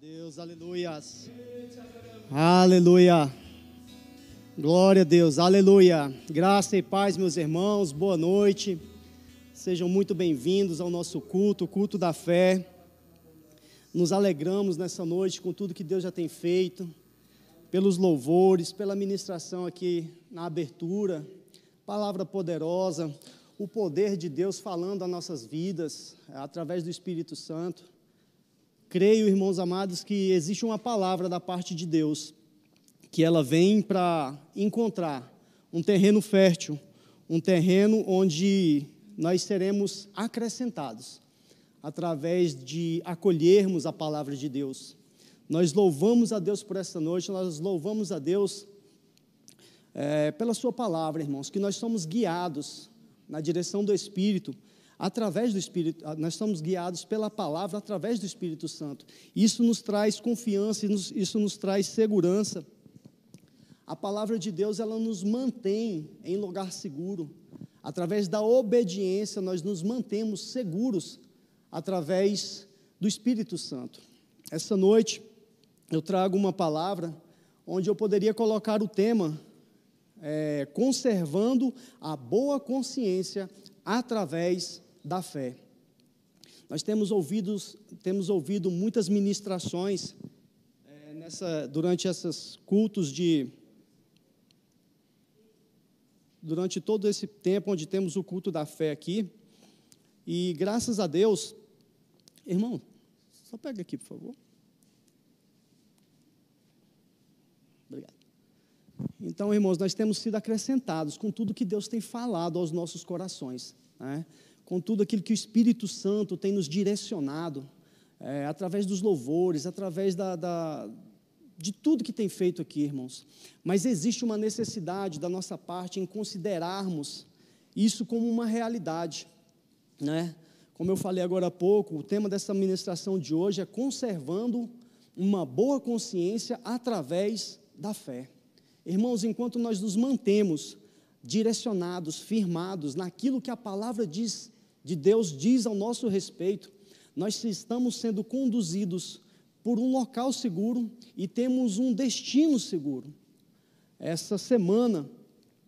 Deus, aleluias. Aleluia. Glória a Deus, aleluia. Graça e paz, meus irmãos, boa noite. Sejam muito bem-vindos ao nosso culto, o culto da fé. Nos alegramos nessa noite com tudo que Deus já tem feito, pelos louvores, pela ministração aqui na abertura, palavra poderosa, o poder de Deus falando às nossas vidas através do Espírito Santo. Creio, irmãos amados, que existe uma palavra da parte de Deus, que ela vem para encontrar um terreno fértil, um terreno onde nós seremos acrescentados, através de acolhermos a palavra de Deus. Nós louvamos a Deus por essa noite, nós louvamos a Deus é, pela Sua palavra, irmãos, que nós somos guiados na direção do Espírito através do Espírito, ah, nós somos guiados pela palavra através do Espírito Santo. Isso nos traz confiança, isso nos traz segurança. A palavra de Deus, ela nos mantém em lugar seguro. Através da obediência, nós nos mantemos seguros através do Espírito Santo. Essa noite, eu trago uma palavra onde eu poderia colocar o tema é, conservando a boa consciência através da fé. Nós temos ouvido, temos ouvido muitas ministrações é, nessa, durante esses cultos de. Durante todo esse tempo onde temos o culto da fé aqui. E graças a Deus, irmão, só pega aqui, por favor. Obrigado. Então, irmãos, nós temos sido acrescentados com tudo que Deus tem falado aos nossos corações. Né? Com tudo aquilo que o Espírito Santo tem nos direcionado, é, através dos louvores, através da, da, de tudo que tem feito aqui, irmãos. Mas existe uma necessidade da nossa parte em considerarmos isso como uma realidade, né? Como eu falei agora há pouco, o tema dessa ministração de hoje é conservando uma boa consciência através da fé. Irmãos, enquanto nós nos mantemos direcionados, firmados naquilo que a palavra diz de Deus diz ao nosso respeito, nós estamos sendo conduzidos por um local seguro e temos um destino seguro. Essa semana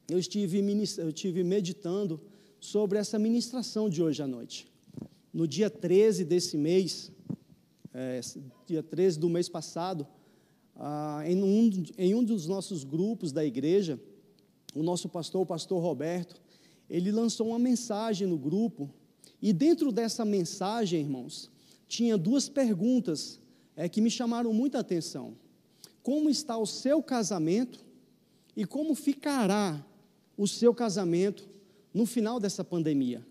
eu estive, eu estive meditando sobre essa ministração de hoje à noite. No dia 13 desse mês, é, dia 13 do mês passado, ah, em, um, em um dos nossos grupos da igreja, o nosso pastor, o pastor Roberto, ele lançou uma mensagem no grupo e dentro dessa mensagem, irmãos, tinha duas perguntas é, que me chamaram muita atenção. Como está o seu casamento e como ficará o seu casamento no final dessa pandemia?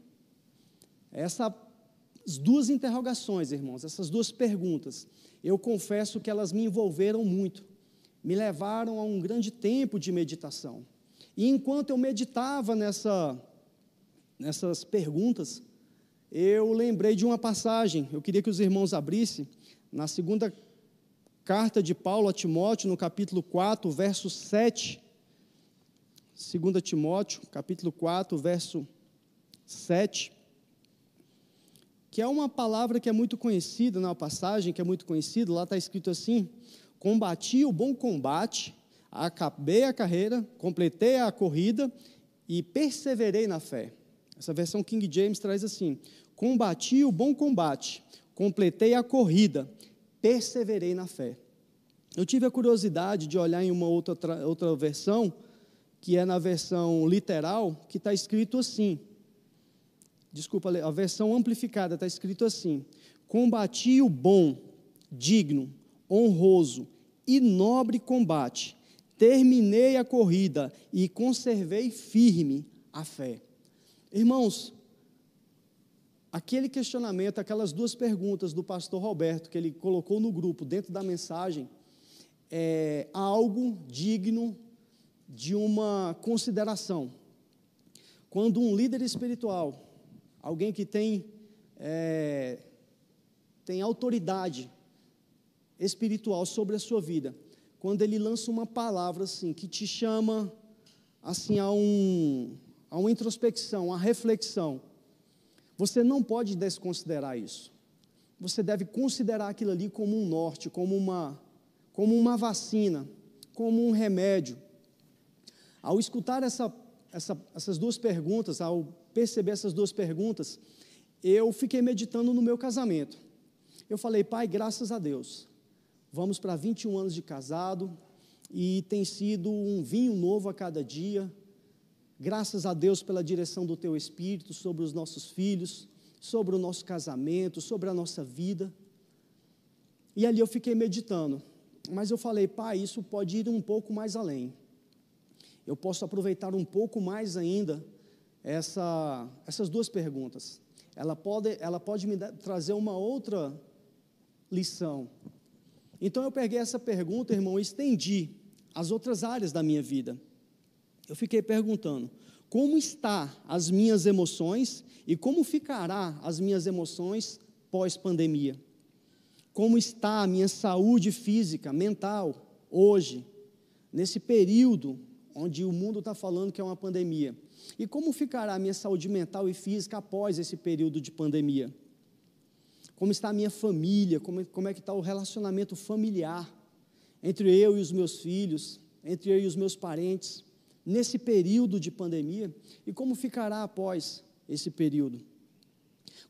Essas duas interrogações, irmãos, essas duas perguntas, eu confesso que elas me envolveram muito, me levaram a um grande tempo de meditação. E enquanto eu meditava nessa, nessas perguntas, eu lembrei de uma passagem, eu queria que os irmãos abrissem, na segunda carta de Paulo a Timóteo, no capítulo 4, verso 7. 2 Timóteo, capítulo 4, verso 7. Que é uma palavra que é muito conhecida, na passagem que é muito conhecida, lá está escrito assim: Combati o bom combate, acabei a carreira, completei a corrida e perseverei na fé. Essa versão King James traz assim: Combati o bom combate, completei a corrida, perseverei na fé. Eu tive a curiosidade de olhar em uma outra, outra versão, que é na versão literal, que está escrito assim. Desculpa, a versão amplificada está escrito assim: Combati o bom, digno, honroso e nobre combate, terminei a corrida e conservei firme a fé. Irmãos, aquele questionamento, aquelas duas perguntas do pastor Roberto que ele colocou no grupo, dentro da mensagem, é algo digno de uma consideração. Quando um líder espiritual, alguém que tem, é, tem autoridade espiritual sobre a sua vida, quando ele lança uma palavra assim, que te chama assim a um a uma introspecção, a reflexão. Você não pode desconsiderar isso. você deve considerar aquilo ali como um norte, como uma, como uma vacina, como um remédio. Ao escutar essa, essa, essas duas perguntas, ao perceber essas duas perguntas, eu fiquei meditando no meu casamento. Eu falei, pai, graças a Deus, vamos para 21 anos de casado e tem sido um vinho novo a cada dia. Graças a Deus pela direção do teu espírito sobre os nossos filhos, sobre o nosso casamento, sobre a nossa vida. E ali eu fiquei meditando. Mas eu falei, pai, isso pode ir um pouco mais além. Eu posso aproveitar um pouco mais ainda essa, essas duas perguntas. Ela pode, ela pode me trazer uma outra lição. Então eu peguei essa pergunta, irmão, e estendi as outras áreas da minha vida. Eu fiquei perguntando: como está as minhas emoções e como ficará as minhas emoções pós-pandemia? Como está a minha saúde física, mental, hoje, nesse período onde o mundo está falando que é uma pandemia? E como ficará a minha saúde mental e física após esse período de pandemia? Como está a minha família? Como, como é que está o relacionamento familiar entre eu e os meus filhos, entre eu e os meus parentes? Nesse período de pandemia e como ficará após esse período.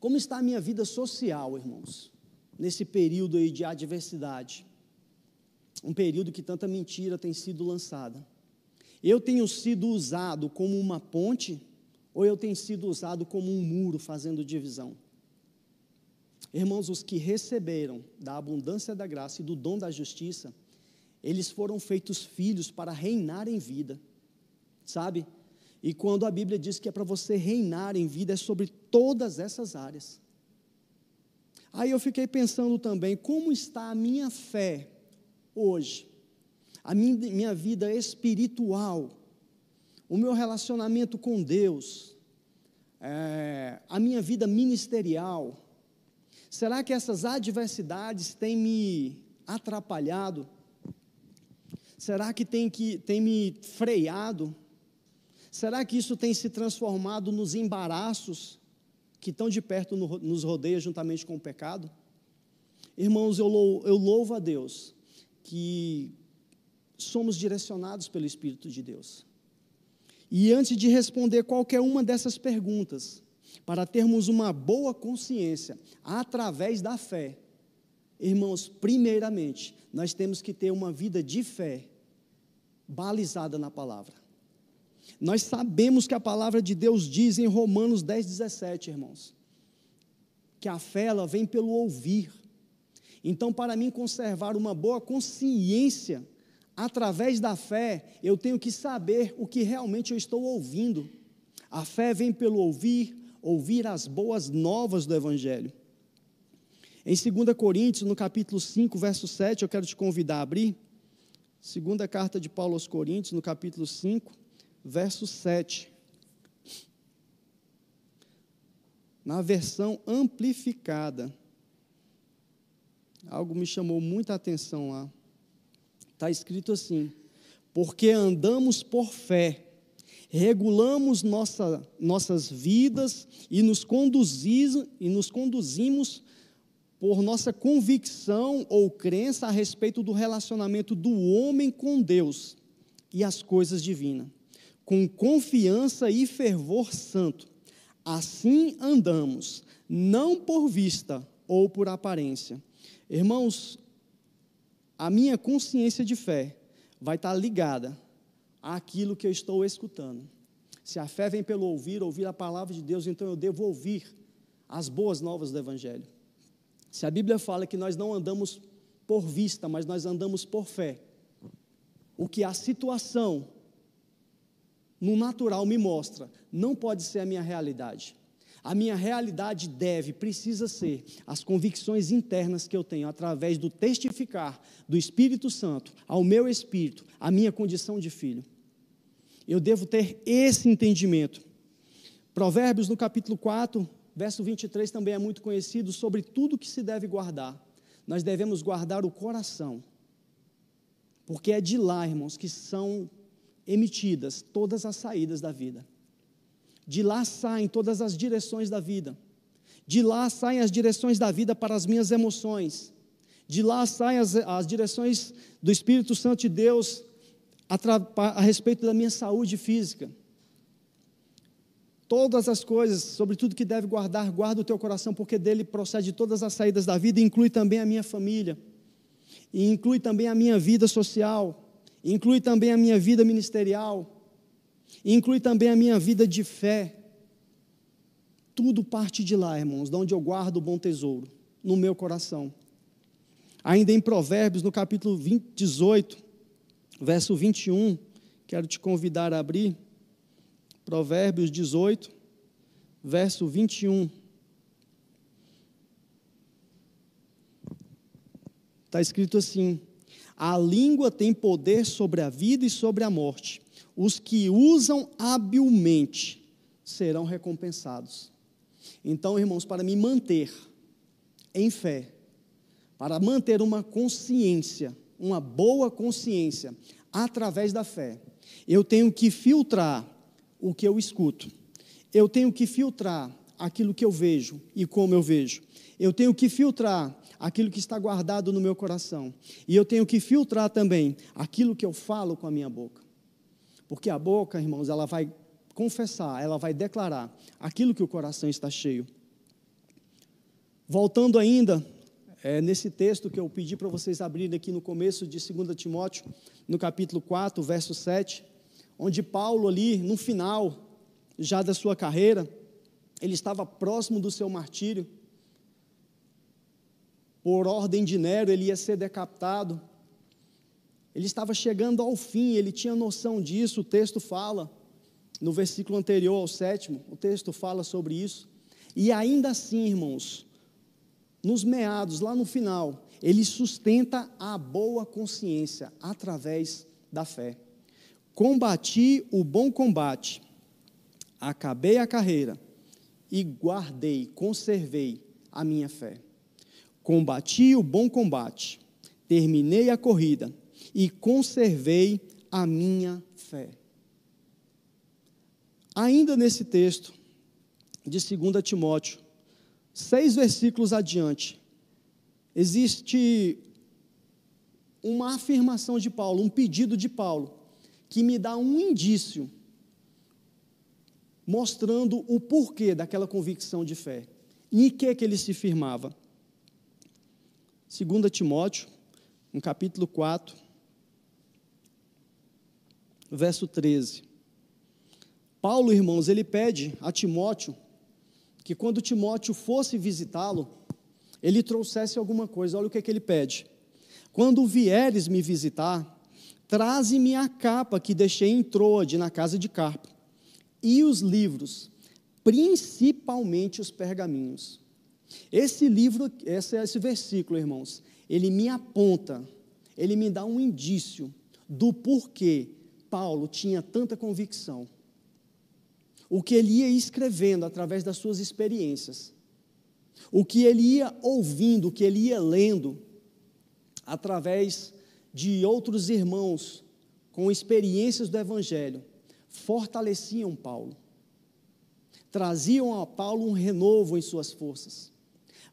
Como está a minha vida social, irmãos, nesse período aí de adversidade? Um período que tanta mentira tem sido lançada. Eu tenho sido usado como uma ponte ou eu tenho sido usado como um muro fazendo divisão? Irmãos, os que receberam da abundância da graça e do dom da justiça, eles foram feitos filhos para reinar em vida sabe? E quando a Bíblia diz que é para você reinar em vida, é sobre todas essas áreas. Aí eu fiquei pensando também, como está a minha fé hoje? A minha, vida espiritual, o meu relacionamento com Deus, é, a minha vida ministerial. Será que essas adversidades têm me atrapalhado? Será que tem, que, tem me freado? Será que isso tem se transformado nos embaraços que tão de perto nos rodeia juntamente com o pecado? Irmãos, eu louvo, eu louvo a Deus que somos direcionados pelo Espírito de Deus. E antes de responder qualquer uma dessas perguntas, para termos uma boa consciência através da fé, irmãos, primeiramente, nós temos que ter uma vida de fé balizada na palavra. Nós sabemos que a palavra de Deus diz em Romanos 10, 17, irmãos, que a fé ela vem pelo ouvir. Então, para mim conservar uma boa consciência através da fé, eu tenho que saber o que realmente eu estou ouvindo. A fé vem pelo ouvir, ouvir as boas novas do Evangelho. Em 2 Coríntios, no capítulo 5, verso 7, eu quero te convidar a abrir. Segunda carta de Paulo aos Coríntios, no capítulo 5 verso 7. Na versão amplificada, algo me chamou muita atenção lá. Está escrito assim: porque andamos por fé, regulamos nossa, nossas vidas e nos, conduzis, e nos conduzimos por nossa convicção ou crença a respeito do relacionamento do homem com Deus e as coisas divinas com confiança e fervor santo. Assim andamos, não por vista ou por aparência. Irmãos, a minha consciência de fé vai estar ligada àquilo que eu estou escutando. Se a fé vem pelo ouvir, ouvir a palavra de Deus, então eu devo ouvir as boas novas do Evangelho. Se a Bíblia fala que nós não andamos por vista, mas nós andamos por fé, o que a situação no natural me mostra, não pode ser a minha realidade. A minha realidade deve, precisa ser as convicções internas que eu tenho através do testificar do Espírito Santo ao meu espírito, a minha condição de filho. Eu devo ter esse entendimento. Provérbios no capítulo 4, verso 23 também é muito conhecido sobre tudo que se deve guardar. Nós devemos guardar o coração, porque é de lá, irmãos, que são emitidas todas as saídas da vida. De lá saem todas as direções da vida. De lá saem as direções da vida para as minhas emoções. De lá saem as, as direções do Espírito Santo de Deus a, a respeito da minha saúde física. Todas as coisas, sobre tudo que deve guardar, guarda o teu coração, porque dele procede todas as saídas da vida, inclui também a minha família, e inclui também a minha vida social, inclui também a minha vida ministerial, inclui também a minha vida de fé. Tudo parte de lá, irmãos, de onde eu guardo o bom tesouro, no meu coração. Ainda em Provérbios, no capítulo 20, 18, verso 21, quero te convidar a abrir. Provérbios 18, verso 21. Está escrito assim: A língua tem poder sobre a vida e sobre a morte. Os que usam habilmente serão recompensados. Então, irmãos, para me manter em fé, para manter uma consciência, uma boa consciência, através da fé, eu tenho que filtrar o que eu escuto. Eu tenho que filtrar aquilo que eu vejo e como eu vejo. Eu tenho que filtrar aquilo que está guardado no meu coração. E eu tenho que filtrar também aquilo que eu falo com a minha boca. Porque a boca, irmãos, ela vai confessar, ela vai declarar aquilo que o coração está cheio. Voltando ainda é, nesse texto que eu pedi para vocês abrirem aqui no começo de 2 Timóteo, no capítulo 4, verso 7 onde Paulo, ali no final já da sua carreira, ele estava próximo do seu martírio. Por ordem de Nero, ele ia ser decapitado. Ele estava chegando ao fim, ele tinha noção disso, o texto fala, no versículo anterior ao sétimo, o texto fala sobre isso. E ainda assim, irmãos, nos meados, lá no final, ele sustenta a boa consciência através da fé. Combati o bom combate, acabei a carreira e guardei, conservei a minha fé. Combati o bom combate, terminei a corrida e conservei a minha fé. Ainda nesse texto de 2 Timóteo, seis versículos adiante, existe uma afirmação de Paulo, um pedido de Paulo, que me dá um indício mostrando o porquê daquela convicção de fé. Em que que ele se firmava? 2 Timóteo, no capítulo 4, verso 13. Paulo, irmãos, ele pede a Timóteo que quando Timóteo fosse visitá-lo, ele trouxesse alguma coisa. Olha o que, que ele pede. Quando vieres me visitar, Traze-me a capa que deixei em Troade, na casa de Carpo, e os livros, principalmente os pergaminhos. Esse livro, esse, esse versículo, irmãos, ele me aponta, ele me dá um indício do porquê Paulo tinha tanta convicção. O que ele ia escrevendo através das suas experiências, o que ele ia ouvindo, o que ele ia lendo, através de outros irmãos com experiências do Evangelho fortaleciam Paulo, traziam a Paulo um renovo em suas forças.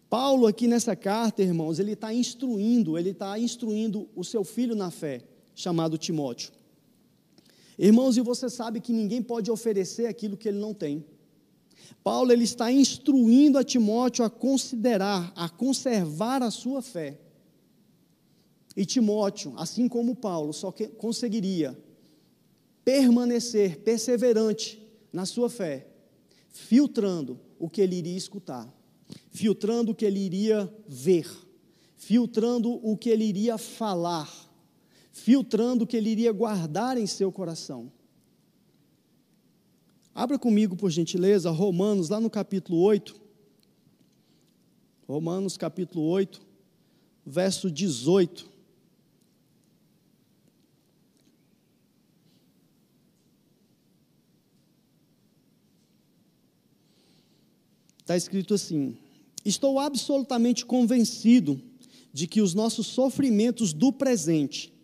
Paulo, aqui nessa carta, irmãos, ele está instruindo, ele está instruindo o seu filho na fé, chamado Timóteo. Irmãos, e você sabe que ninguém pode oferecer aquilo que ele não tem. Paulo ele está instruindo a Timóteo a considerar, a conservar a sua fé. E Timóteo, assim como Paulo, só conseguiria permanecer perseverante na sua fé, filtrando o que ele iria escutar, filtrando o que ele iria ver, filtrando o que ele iria falar, filtrando o que ele iria guardar em seu coração. Abra comigo, por gentileza, Romanos, lá no capítulo 8. Romanos, capítulo 8, verso 18. está escrito assim: Estou absolutamente convencido de que os nossos sofrimentos do presente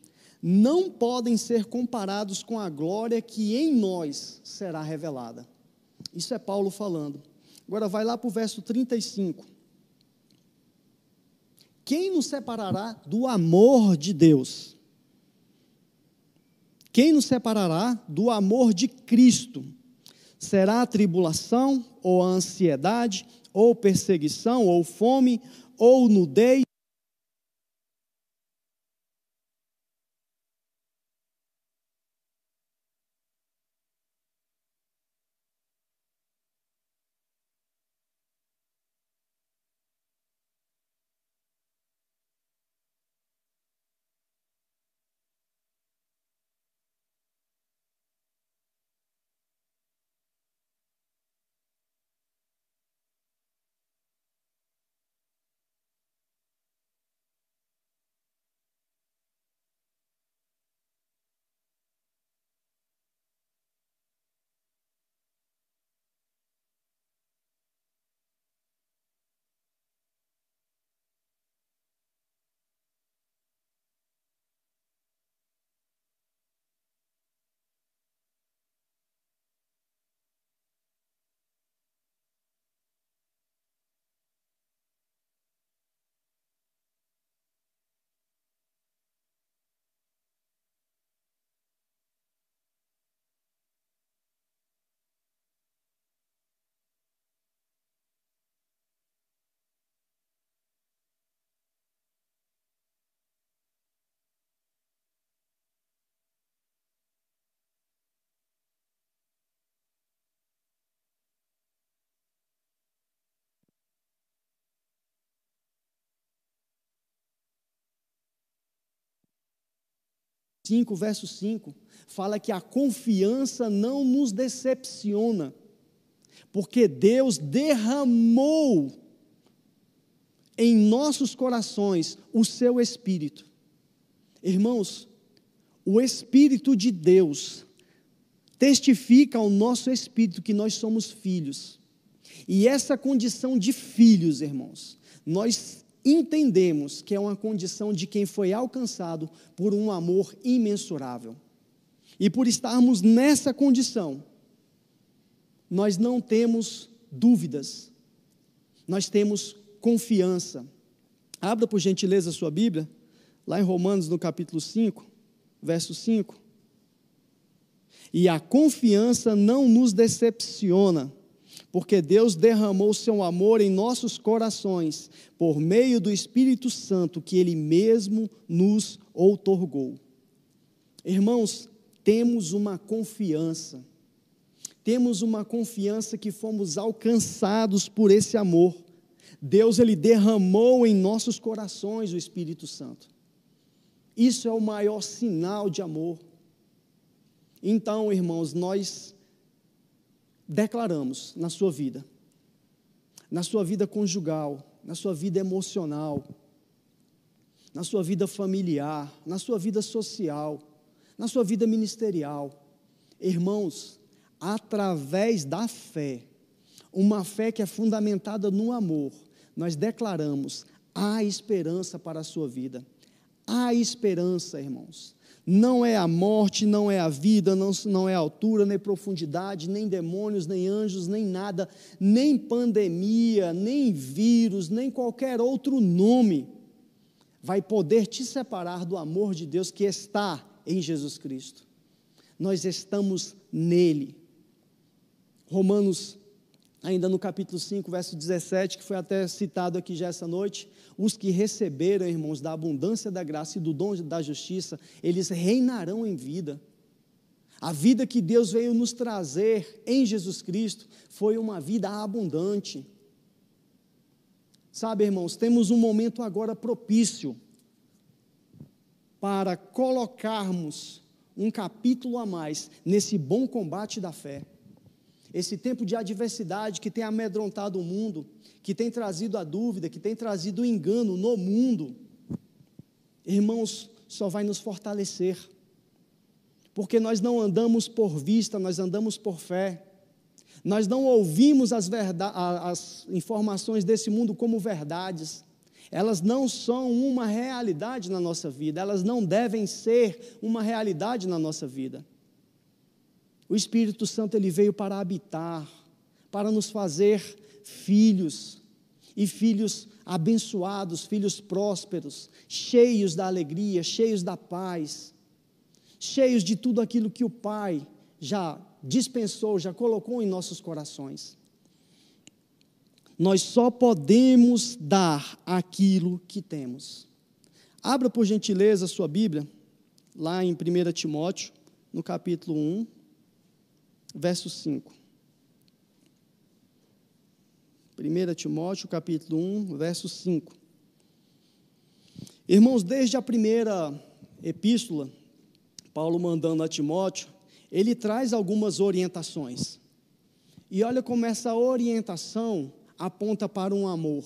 não podem ser comparados com a glória que em nós será revelada. Isso é Paulo falando. Agora vai lá para o verso 35. Quem nos separará do amor de Deus? Quem nos separará do amor de Cristo? Será a tribulação, ou a ansiedade, ou perseguição, ou fome, ou nudez? 5, verso 5, fala que a confiança não nos decepciona, porque Deus derramou em nossos corações o seu Espírito. Irmãos, o Espírito de Deus testifica ao nosso espírito que nós somos filhos. E essa condição de filhos, irmãos, nós entendemos que é uma condição de quem foi alcançado por um amor imensurável. E por estarmos nessa condição, nós não temos dúvidas, nós temos confiança. Abra por gentileza a sua Bíblia, lá em Romanos, no capítulo 5, verso 5. E a confiança não nos decepciona porque Deus derramou seu amor em nossos corações por meio do Espírito Santo que Ele mesmo nos outorgou. Irmãos, temos uma confiança, temos uma confiança que fomos alcançados por esse amor. Deus ele derramou em nossos corações o Espírito Santo. Isso é o maior sinal de amor. Então, irmãos, nós declaramos na sua vida, na sua vida conjugal, na sua vida emocional, na sua vida familiar, na sua vida social, na sua vida ministerial. Irmãos, através da fé, uma fé que é fundamentada no amor, nós declaramos: há esperança para a sua vida. Há esperança, irmãos. Não é a morte, não é a vida, não, não é altura, nem profundidade, nem demônios, nem anjos, nem nada, nem pandemia, nem vírus, nem qualquer outro nome vai poder te separar do amor de Deus que está em Jesus Cristo. Nós estamos nele. Romanos ainda no capítulo 5, verso 17, que foi até citado aqui já essa noite, os que receberam, irmãos, da abundância da graça e do dom da justiça, eles reinarão em vida. A vida que Deus veio nos trazer em Jesus Cristo foi uma vida abundante. Sabe, irmãos, temos um momento agora propício para colocarmos um capítulo a mais nesse bom combate da fé esse tempo de adversidade que tem amedrontado o mundo, que tem trazido a dúvida, que tem trazido o engano no mundo, irmãos, só vai nos fortalecer, porque nós não andamos por vista, nós andamos por fé. Nós não ouvimos as, as informações desse mundo como verdades. Elas não são uma realidade na nossa vida, elas não devem ser uma realidade na nossa vida. O Espírito Santo ele veio para habitar, para nos fazer filhos, e filhos abençoados, filhos prósperos, cheios da alegria, cheios da paz, cheios de tudo aquilo que o Pai já dispensou, já colocou em nossos corações. Nós só podemos dar aquilo que temos. Abra por gentileza a sua Bíblia, lá em 1 Timóteo, no capítulo 1, verso 5. 1 Timóteo, capítulo 1, verso 5. Irmãos, desde a primeira epístola, Paulo mandando a Timóteo, ele traz algumas orientações. E olha como essa orientação aponta para um amor,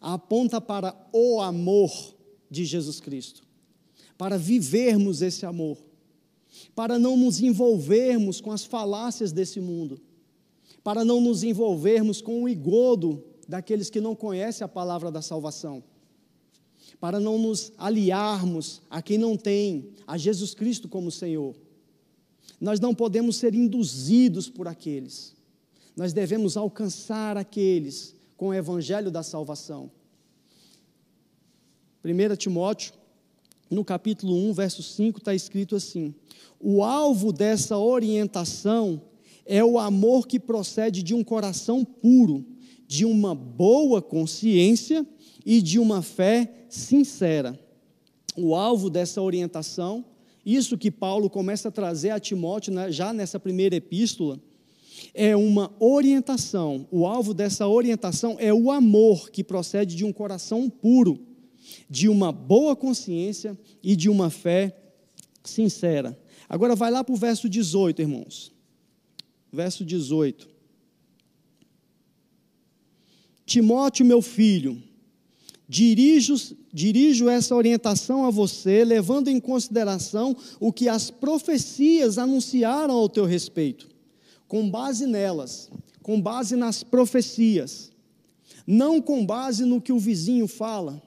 aponta para o amor de Jesus Cristo, para vivermos esse amor, para não nos envolvermos com as falácias desse mundo para não nos envolvermos com o igodo daqueles que não conhecem a palavra da salvação, para não nos aliarmos a quem não tem a Jesus Cristo como Senhor. Nós não podemos ser induzidos por aqueles, nós devemos alcançar aqueles com o evangelho da salvação. 1 Timóteo, no capítulo 1, verso 5, está escrito assim: o alvo dessa orientação é o amor que procede de um coração puro, de uma boa consciência e de uma fé sincera. O alvo dessa orientação, isso que Paulo começa a trazer a Timóteo né, já nessa primeira epístola, é uma orientação. O alvo dessa orientação é o amor que procede de um coração puro, de uma boa consciência e de uma fé sincera. Agora vai lá para o verso 18, irmãos verso 18. Timóteo, meu filho, dirijo, dirijo essa orientação a você, levando em consideração o que as profecias anunciaram ao teu respeito, com base nelas, com base nas profecias, não com base no que o vizinho fala,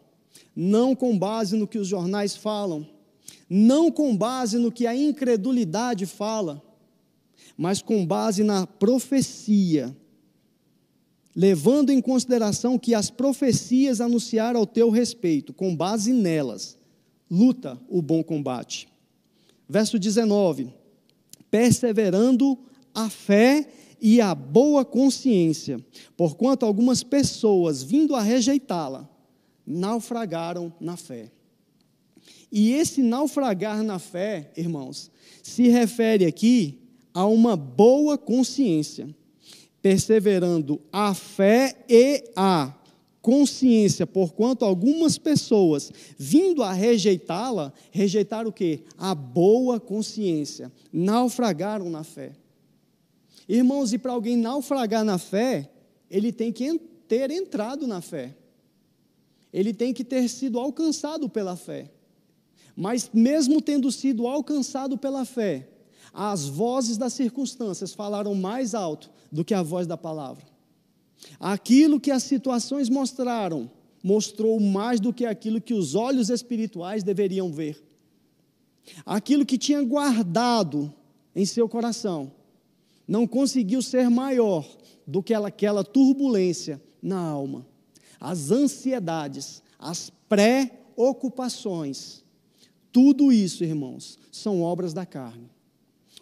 não com base no que os jornais falam, não com base no que a incredulidade fala, mas com base na profecia, levando em consideração que as profecias anunciaram ao teu respeito, com base nelas, luta o bom combate. Verso 19: perseverando a fé e a boa consciência, porquanto algumas pessoas, vindo a rejeitá-la, naufragaram na fé. E esse naufragar na fé, irmãos, se refere aqui a uma boa consciência, perseverando a fé e a consciência, porquanto algumas pessoas, vindo a rejeitá-la, rejeitaram o que? A boa consciência, naufragaram na fé. Irmãos, e para alguém naufragar na fé, ele tem que ter entrado na fé, ele tem que ter sido alcançado pela fé. Mas, mesmo tendo sido alcançado pela fé, as vozes das circunstâncias falaram mais alto do que a voz da palavra. Aquilo que as situações mostraram, mostrou mais do que aquilo que os olhos espirituais deveriam ver. Aquilo que tinha guardado em seu coração, não conseguiu ser maior do que aquela turbulência na alma. As ansiedades, as preocupações, tudo isso, irmãos, são obras da carne.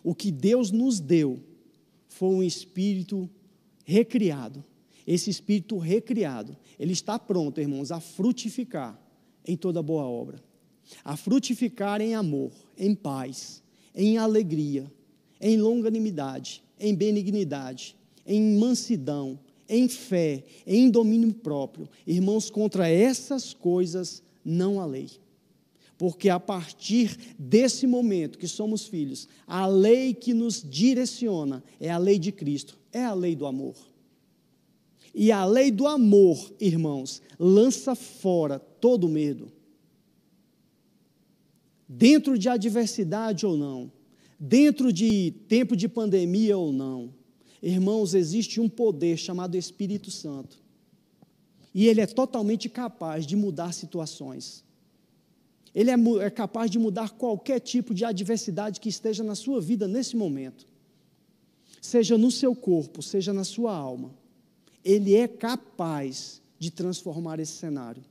O que Deus nos deu foi um espírito recriado. Esse espírito recriado, ele está pronto, irmãos, a frutificar em toda boa obra, a frutificar em amor, em paz, em alegria, em longanimidade, em benignidade, em mansidão, em fé, em domínio próprio. Irmãos, contra essas coisas não há lei. Porque a partir desse momento que somos filhos, a lei que nos direciona é a lei de Cristo, é a lei do amor. E a lei do amor, irmãos, lança fora todo medo. Dentro de adversidade ou não, dentro de tempo de pandemia ou não, irmãos, existe um poder chamado Espírito Santo. E ele é totalmente capaz de mudar situações. Ele é, é capaz de mudar qualquer tipo de adversidade que esteja na sua vida nesse momento. seja no seu corpo, seja na sua alma, ele é capaz de transformar esse cenário.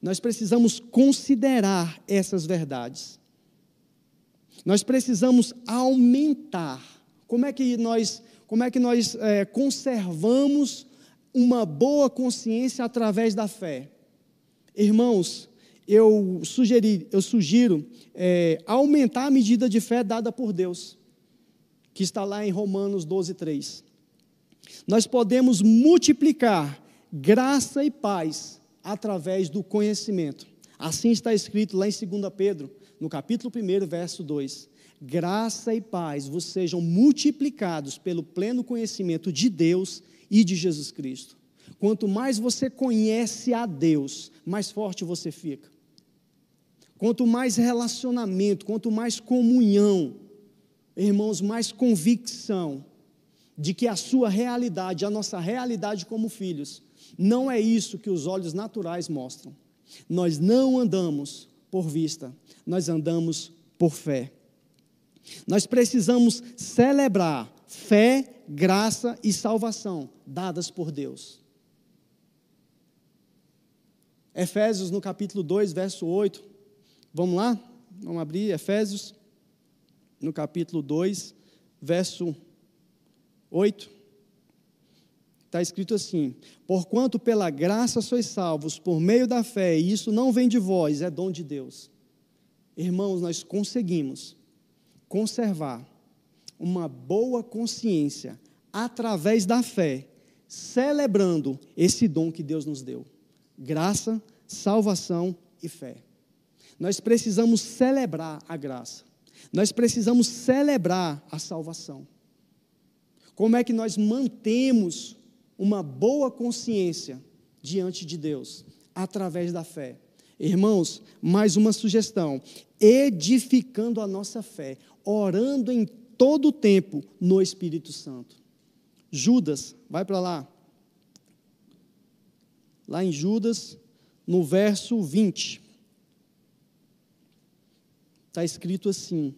Nós precisamos considerar essas verdades. Nós precisamos aumentar. Como é que nós, como é que nós é, conservamos uma boa consciência através da fé? Irmãos, eu sugeri, eu sugiro é, aumentar a medida de fé dada por Deus, que está lá em Romanos 12, 3. Nós podemos multiplicar graça e paz através do conhecimento. Assim está escrito lá em 2 Pedro, no capítulo 1, verso 2. Graça e paz vos sejam multiplicados pelo pleno conhecimento de Deus e de Jesus Cristo. Quanto mais você conhece a Deus, mais forte você fica. Quanto mais relacionamento, quanto mais comunhão, irmãos, mais convicção de que a sua realidade, a nossa realidade como filhos, não é isso que os olhos naturais mostram. Nós não andamos por vista, nós andamos por fé. Nós precisamos celebrar fé, graça e salvação dadas por Deus. Efésios no capítulo 2, verso 8. Vamos lá? Vamos abrir Efésios no capítulo 2, verso 8. Está escrito assim: Porquanto pela graça sois salvos por meio da fé, e isso não vem de vós, é dom de Deus. Irmãos, nós conseguimos conservar uma boa consciência através da fé, celebrando esse dom que Deus nos deu: graça, salvação e fé. Nós precisamos celebrar a graça, nós precisamos celebrar a salvação. Como é que nós mantemos uma boa consciência diante de Deus? Através da fé. Irmãos, mais uma sugestão: edificando a nossa fé, orando em todo o tempo no Espírito Santo. Judas, vai para lá. Lá em Judas, no verso 20, está escrito assim: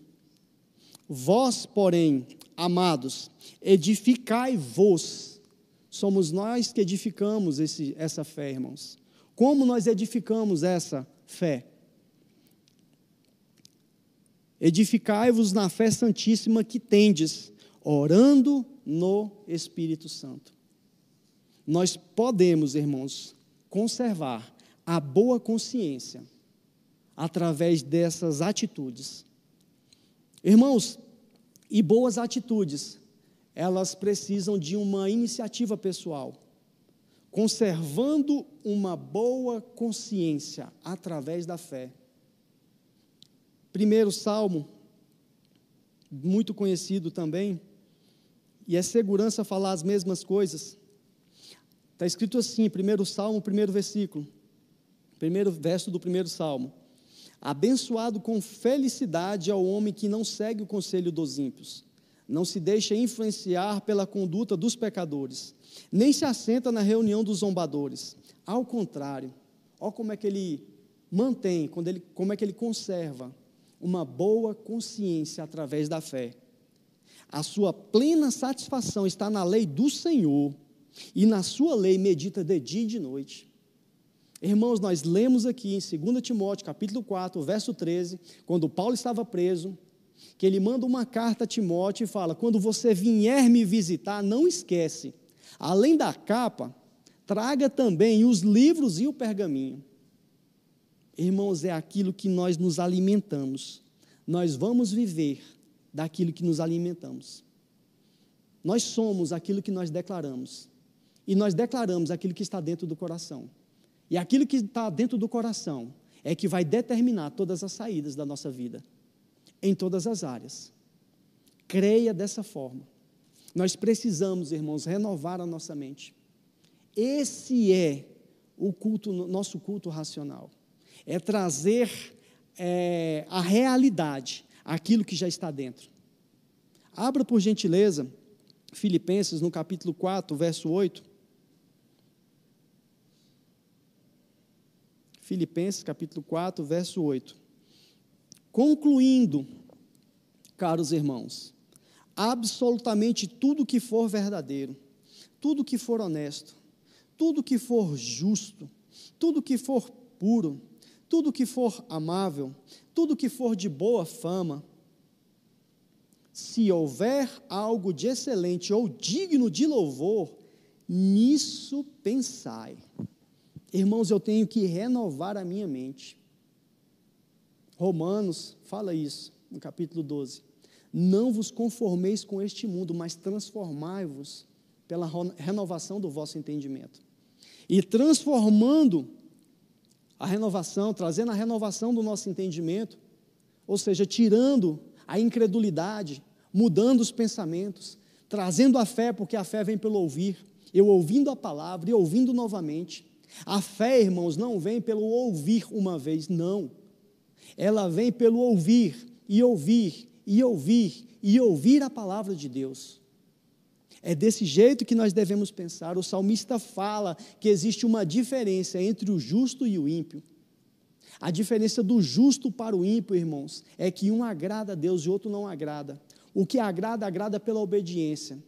Vós, porém, amados, edificai-vos. Somos nós que edificamos esse, essa fé, irmãos. Como nós edificamos essa fé? Edificai-vos na fé santíssima que tendes, orando no Espírito Santo. Nós podemos, irmãos, conservar a boa consciência através dessas atitudes. Irmãos, e boas atitudes, elas precisam de uma iniciativa pessoal. Conservando uma boa consciência através da fé. Primeiro salmo, muito conhecido também, e é segurança falar as mesmas coisas. Está escrito assim, primeiro salmo, primeiro versículo, primeiro verso do primeiro salmo. Abençoado com felicidade é o homem que não segue o conselho dos ímpios, não se deixa influenciar pela conduta dos pecadores, nem se assenta na reunião dos zombadores. Ao contrário, olha como é que ele mantém, quando ele, como é que ele conserva uma boa consciência através da fé. A sua plena satisfação está na lei do Senhor, e na sua lei medita de dia e de noite. Irmãos, nós lemos aqui em 2 Timóteo, capítulo 4, verso 13, quando Paulo estava preso, que ele manda uma carta a Timóteo e fala: "Quando você vier me visitar, não esquece, além da capa, traga também os livros e o pergaminho." Irmãos, é aquilo que nós nos alimentamos. Nós vamos viver daquilo que nos alimentamos. Nós somos aquilo que nós declaramos. E nós declaramos aquilo que está dentro do coração. E aquilo que está dentro do coração é que vai determinar todas as saídas da nossa vida, em todas as áreas. Creia dessa forma. Nós precisamos, irmãos, renovar a nossa mente. Esse é o culto, nosso culto racional. É trazer é, a realidade, aquilo que já está dentro. Abra, por gentileza, Filipenses no capítulo 4, verso 8. Filipenses capítulo 4, verso 8. Concluindo, caros irmãos, absolutamente tudo que for verdadeiro, tudo que for honesto, tudo que for justo, tudo que for puro, tudo que for amável, tudo que for de boa fama, se houver algo de excelente ou digno de louvor, nisso pensai. Irmãos, eu tenho que renovar a minha mente. Romanos fala isso no capítulo 12. Não vos conformeis com este mundo, mas transformai-vos pela renovação do vosso entendimento. E transformando a renovação, trazendo a renovação do nosso entendimento, ou seja, tirando a incredulidade, mudando os pensamentos, trazendo a fé, porque a fé vem pelo ouvir, eu ouvindo a palavra e ouvindo novamente. A fé, irmãos, não vem pelo ouvir uma vez, não. Ela vem pelo ouvir e ouvir e ouvir e ouvir a palavra de Deus. É desse jeito que nós devemos pensar. O salmista fala que existe uma diferença entre o justo e o ímpio. A diferença do justo para o ímpio, irmãos, é que um agrada a Deus e o outro não agrada. O que agrada, agrada pela obediência.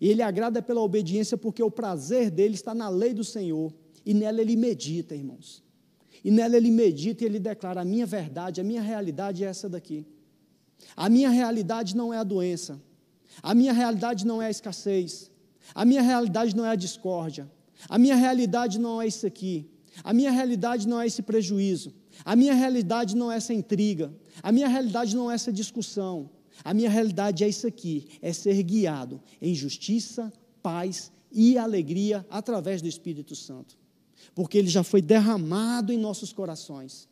E ele agrada pela obediência porque o prazer dele está na lei do Senhor. E nela ele medita, irmãos. E nela ele medita e ele declara: a minha verdade, a minha realidade é essa daqui. A minha realidade não é a doença. A minha realidade não é a escassez. A minha realidade não é a discórdia. A minha realidade não é isso aqui. A minha realidade não é esse prejuízo. A minha realidade não é essa intriga. A minha realidade não é essa discussão. A minha realidade é isso aqui: é ser guiado em justiça, paz e alegria através do Espírito Santo porque ele já foi derramado em nossos corações.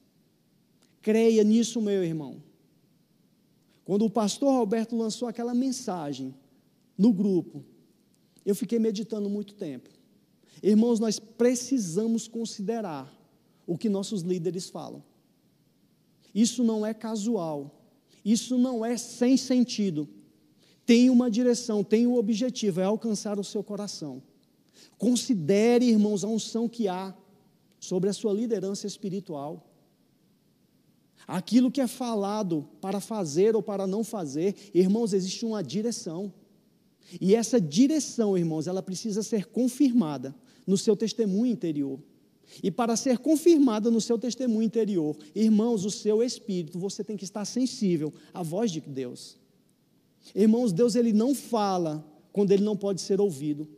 Creia nisso, meu irmão. Quando o pastor Roberto lançou aquela mensagem no grupo, eu fiquei meditando muito tempo. Irmãos, nós precisamos considerar o que nossos líderes falam. Isso não é casual, isso não é sem sentido. Tem uma direção, tem um objetivo, é alcançar o seu coração. Considere, irmãos, a unção que há sobre a sua liderança espiritual. Aquilo que é falado para fazer ou para não fazer, irmãos, existe uma direção. E essa direção, irmãos, ela precisa ser confirmada no seu testemunho interior. E para ser confirmada no seu testemunho interior, irmãos, o seu espírito, você tem que estar sensível à voz de Deus. Irmãos, Deus ele não fala quando ele não pode ser ouvido.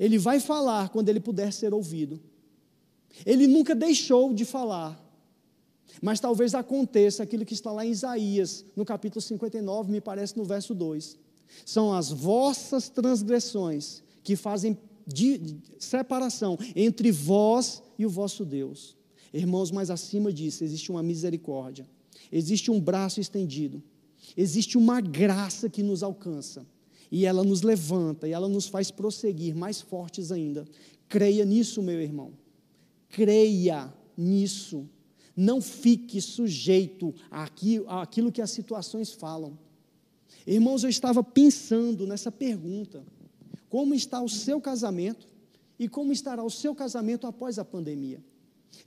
Ele vai falar quando ele puder ser ouvido. Ele nunca deixou de falar. Mas talvez aconteça aquilo que está lá em Isaías, no capítulo 59, me parece no verso 2. São as vossas transgressões que fazem de separação entre vós e o vosso Deus. Irmãos, mas acima disso existe uma misericórdia, existe um braço estendido, existe uma graça que nos alcança e ela nos levanta e ela nos faz prosseguir mais fortes ainda. Creia nisso, meu irmão. Creia nisso. Não fique sujeito àquilo que as situações falam. Irmãos, eu estava pensando nessa pergunta: como está o seu casamento e como estará o seu casamento após a pandemia?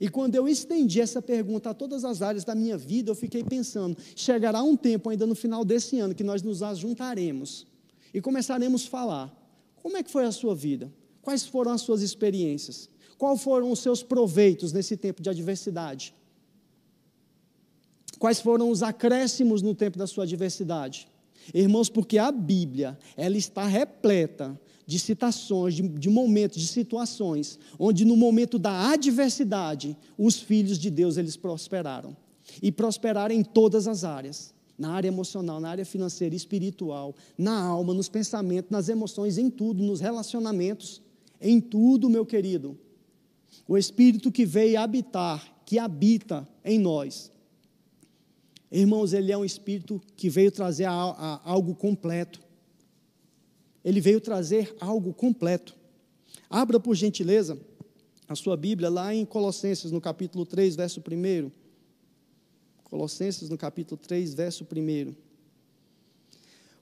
E quando eu estendi essa pergunta a todas as áreas da minha vida, eu fiquei pensando: chegará um tempo ainda no final desse ano que nós nos ajuntaremos e começaremos a falar. Como é que foi a sua vida? Quais foram as suas experiências? Quais foram os seus proveitos nesse tempo de adversidade? Quais foram os acréscimos no tempo da sua adversidade? Irmãos, porque a Bíblia, ela está repleta de citações, de, de, momentos, de situações, onde no momento da adversidade, os filhos de Deus, eles prosperaram. E prosperaram em todas as áreas na área emocional, na área financeira, espiritual, na alma, nos pensamentos, nas emoções, em tudo, nos relacionamentos, em tudo, meu querido. O Espírito que veio habitar, que habita em nós. Irmãos, ele é um Espírito que veio trazer algo completo. Ele veio trazer algo completo. Abra, por gentileza, a sua Bíblia lá em Colossenses, no capítulo 3, verso 1. Colossenses no capítulo 3, verso 1.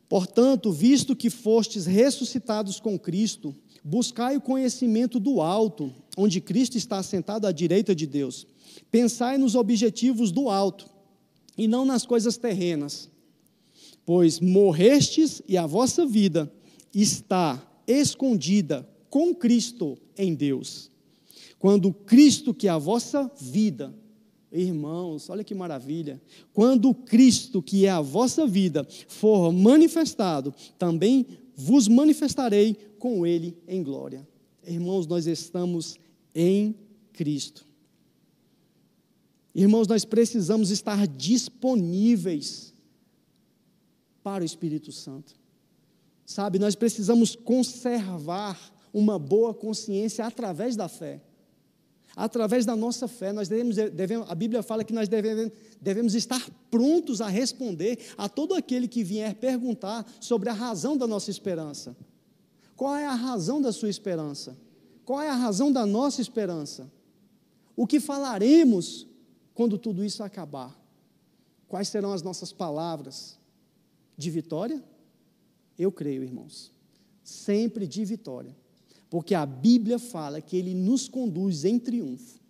Portanto, visto que fostes ressuscitados com Cristo, buscai o conhecimento do alto, onde Cristo está assentado à direita de Deus. Pensai nos objetivos do alto e não nas coisas terrenas. Pois morrestes e a vossa vida está escondida com Cristo em Deus. Quando Cristo, que é a vossa vida, irmãos, olha que maravilha, quando Cristo, que é a vossa vida, for manifestado, também vos manifestarei com Ele em glória. Irmãos, nós estamos em Cristo. Irmãos, nós precisamos estar disponíveis para o Espírito Santo. Sabe, nós precisamos conservar uma boa consciência através da fé. Através da nossa fé, nós devemos, devemos, a Bíblia fala que nós devemos, devemos estar prontos a responder a todo aquele que vier perguntar sobre a razão da nossa esperança. Qual é a razão da sua esperança? Qual é a razão da nossa esperança? O que falaremos quando tudo isso acabar? Quais serão as nossas palavras? De vitória? Eu creio, irmãos, sempre de vitória, porque a Bíblia fala que Ele nos conduz em triunfo,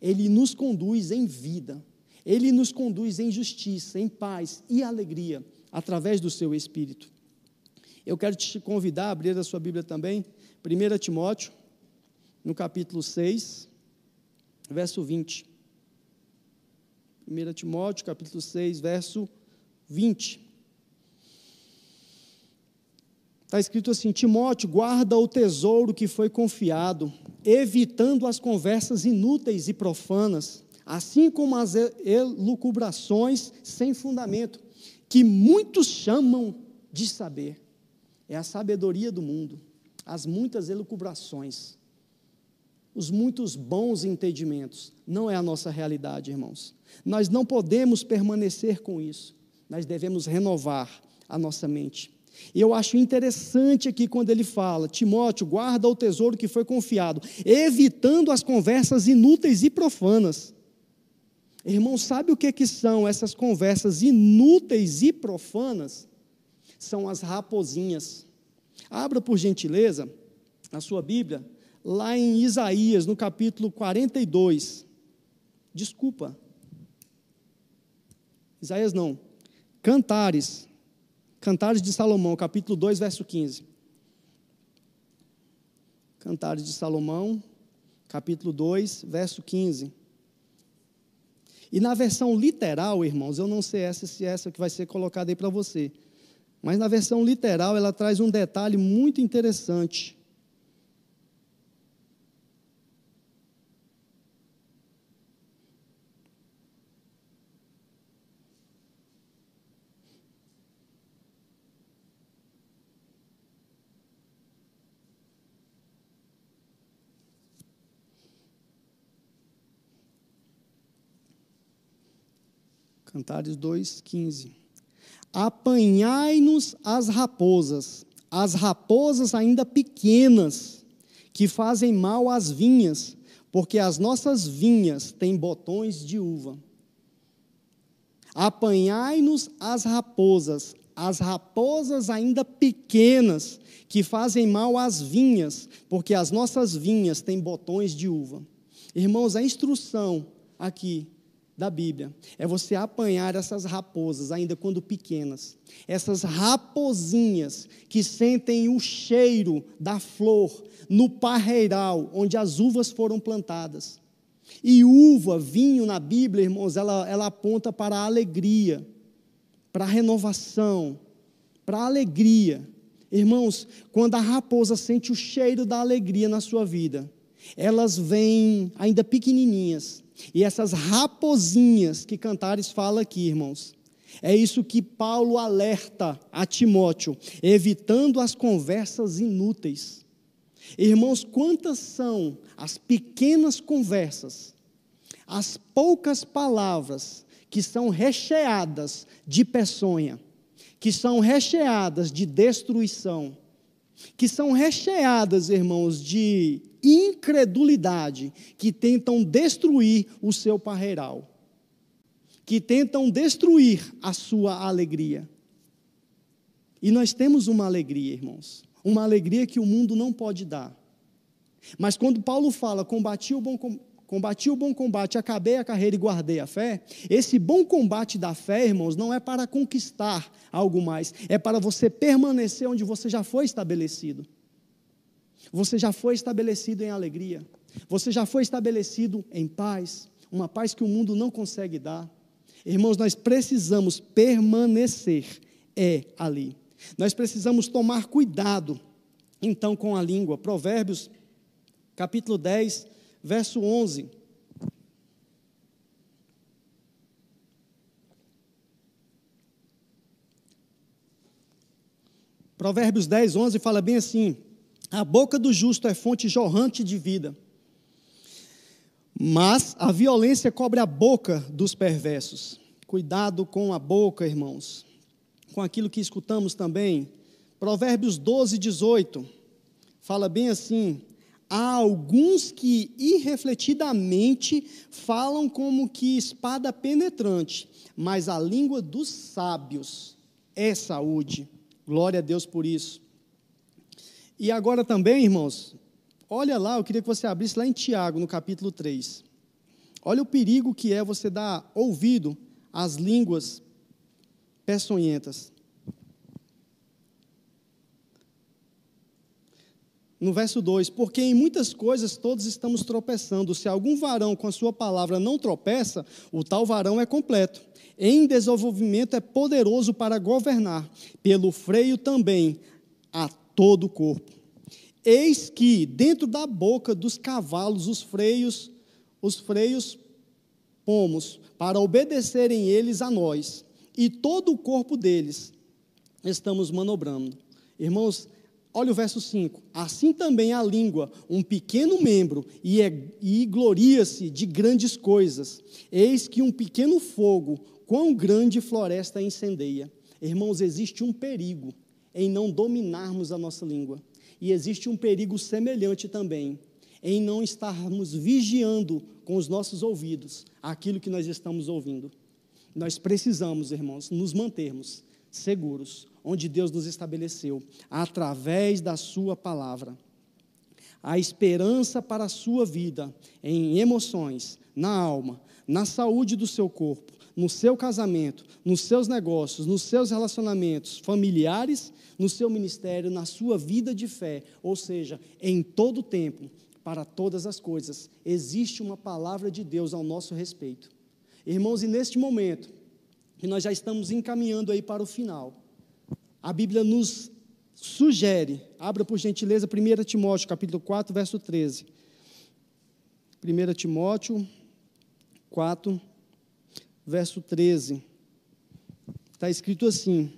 Ele nos conduz em vida, Ele nos conduz em justiça, em paz e alegria, através do Seu Espírito. Eu quero te convidar a abrir a sua Bíblia também, 1 Timóteo, no capítulo 6, verso 20. 1 Timóteo, capítulo 6, verso 20. Está escrito assim: Timóteo, guarda o tesouro que foi confiado, evitando as conversas inúteis e profanas, assim como as elucubrações sem fundamento, que muitos chamam de saber. É a sabedoria do mundo, as muitas elucubrações, os muitos bons entendimentos. Não é a nossa realidade, irmãos. Nós não podemos permanecer com isso. Nós devemos renovar a nossa mente. E eu acho interessante aqui quando ele fala: Timóteo, guarda o tesouro que foi confiado, evitando as conversas inúteis e profanas. Irmão, sabe o que, que são essas conversas inúteis e profanas? São as raposinhas. Abra por gentileza a sua Bíblia, lá em Isaías, no capítulo 42. Desculpa. Isaías não. Cantares, Cantares de Salomão, capítulo 2, verso 15. Cantares de Salomão, capítulo 2, verso 15. E na versão literal, irmãos, eu não sei essa, se é essa que vai ser colocada aí para você, mas na versão literal ela traz um detalhe muito interessante. Cantares 2,15. Apanhai-nos as raposas, as raposas ainda pequenas, que fazem mal às vinhas, porque as nossas vinhas têm botões de uva. Apanhai-nos as raposas, as raposas ainda pequenas, que fazem mal às vinhas, porque as nossas vinhas têm botões de uva. Irmãos, a instrução aqui da Bíblia é você apanhar essas raposas, ainda quando pequenas, essas raposinhas que sentem o cheiro da flor no parreiral onde as uvas foram plantadas. E uva, vinho na Bíblia, irmãos, ela, ela aponta para a alegria, para a renovação, para a alegria. Irmãos, quando a raposa sente o cheiro da alegria na sua vida, elas vêm ainda pequenininhas, e essas raposinhas que Cantares fala aqui, irmãos, é isso que Paulo alerta a Timóteo, evitando as conversas inúteis. Irmãos, quantas são as pequenas conversas, as poucas palavras que são recheadas de peçonha, que são recheadas de destruição, que são recheadas, irmãos, de incredulidade, que tentam destruir o seu parreiral, que tentam destruir a sua alegria. E nós temos uma alegria, irmãos, uma alegria que o mundo não pode dar. Mas quando Paulo fala, combati o bom combati o bom combate, acabei a carreira e guardei a fé. Esse bom combate da fé, irmãos, não é para conquistar algo mais, é para você permanecer onde você já foi estabelecido. Você já foi estabelecido em alegria, você já foi estabelecido em paz, uma paz que o mundo não consegue dar. Irmãos, nós precisamos permanecer é ali. Nós precisamos tomar cuidado, então, com a língua. Provérbios, capítulo 10, verso 11. Provérbios 10, 11 fala bem assim: A boca do justo é fonte jorrante de vida, mas a violência cobre a boca dos perversos. Cuidado com a boca, irmãos, com aquilo que escutamos também. Provérbios 12, 18 fala bem assim: há alguns que irrefletidamente falam como que espada penetrante, mas a língua dos sábios é saúde. Glória a Deus por isso. E agora também, irmãos, olha lá, eu queria que você abrisse lá em Tiago, no capítulo 3. Olha o perigo que é você dar ouvido às línguas peçonhentas. No verso 2: Porque em muitas coisas todos estamos tropeçando. Se algum varão com a sua palavra não tropeça, o tal varão é completo. Em desenvolvimento é poderoso para governar, pelo freio também todo o corpo. Eis que dentro da boca dos cavalos os freios, os freios pomos, para obedecerem eles a nós, e todo o corpo deles estamos manobrando. Irmãos, Olha o verso 5. Assim também a língua, um pequeno membro, e, é, e gloria-se de grandes coisas. Eis que um pequeno fogo, quão grande floresta incendeia. Irmãos, existe um perigo em não dominarmos a nossa língua. E existe um perigo semelhante também em não estarmos vigiando com os nossos ouvidos aquilo que nós estamos ouvindo. Nós precisamos, irmãos, nos mantermos seguros, onde Deus nos estabeleceu, através da Sua palavra. A esperança para a sua vida em emoções, na alma, na saúde do seu corpo, no seu casamento, nos seus negócios, nos seus relacionamentos familiares, no seu ministério, na sua vida de fé, ou seja, em todo o tempo, para todas as coisas, existe uma palavra de Deus ao nosso respeito. Irmãos, e neste momento, que nós já estamos encaminhando aí para o final, a Bíblia nos sugere, abra por gentileza 1 Timóteo, capítulo 4, verso 13. 1 Timóteo 4, verso 13. Está escrito assim: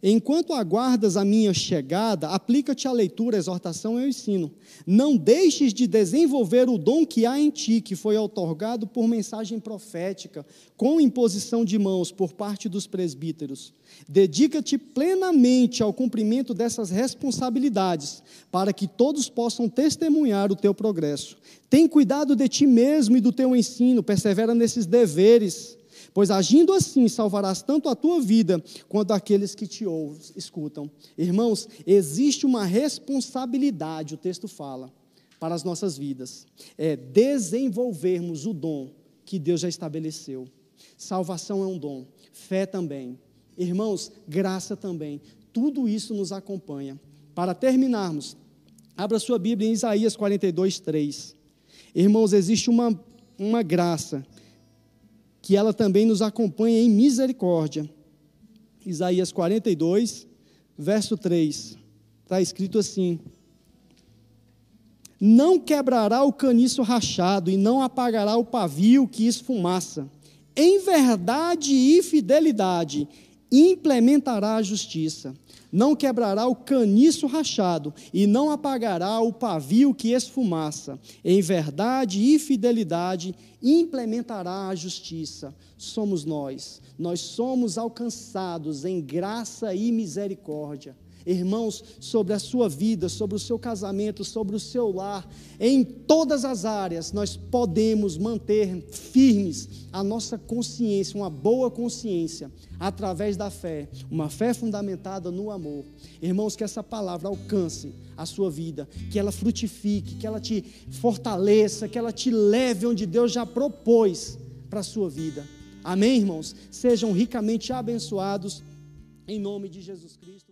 Enquanto aguardas a minha chegada, aplica-te à leitura, exortação e ao ensino. Não deixes de desenvolver o dom que há em ti, que foi otorgado por mensagem profética, com imposição de mãos por parte dos presbíteros. Dedica-te plenamente ao cumprimento dessas responsabilidades, para que todos possam testemunhar o teu progresso. Tem cuidado de ti mesmo e do teu ensino, persevera nesses deveres pois agindo assim salvarás tanto a tua vida quanto aqueles que te ouvem, escutam. Irmãos, existe uma responsabilidade, o texto fala, para as nossas vidas, é desenvolvermos o dom que Deus já estabeleceu. Salvação é um dom, fé também. Irmãos, graça também. Tudo isso nos acompanha. Para terminarmos, abra sua Bíblia em Isaías 42, 3. Irmãos, existe uma, uma graça que ela também nos acompanha em misericórdia. Isaías 42, verso 3. Está escrito assim: Não quebrará o caniço rachado e não apagará o pavio que esfumaça. Em verdade e fidelidade implementará a justiça não quebrará o caniço rachado, e não apagará o pavio que esfumaça. Em verdade e fidelidade implementará a justiça. Somos nós, nós somos alcançados em graça e misericórdia. Irmãos, sobre a sua vida, sobre o seu casamento, sobre o seu lar, em todas as áreas, nós podemos manter firmes a nossa consciência, uma boa consciência, através da fé, uma fé fundamentada no amor. Irmãos, que essa palavra alcance a sua vida, que ela frutifique, que ela te fortaleça, que ela te leve onde Deus já propôs para a sua vida. Amém, irmãos? Sejam ricamente abençoados em nome de Jesus Cristo.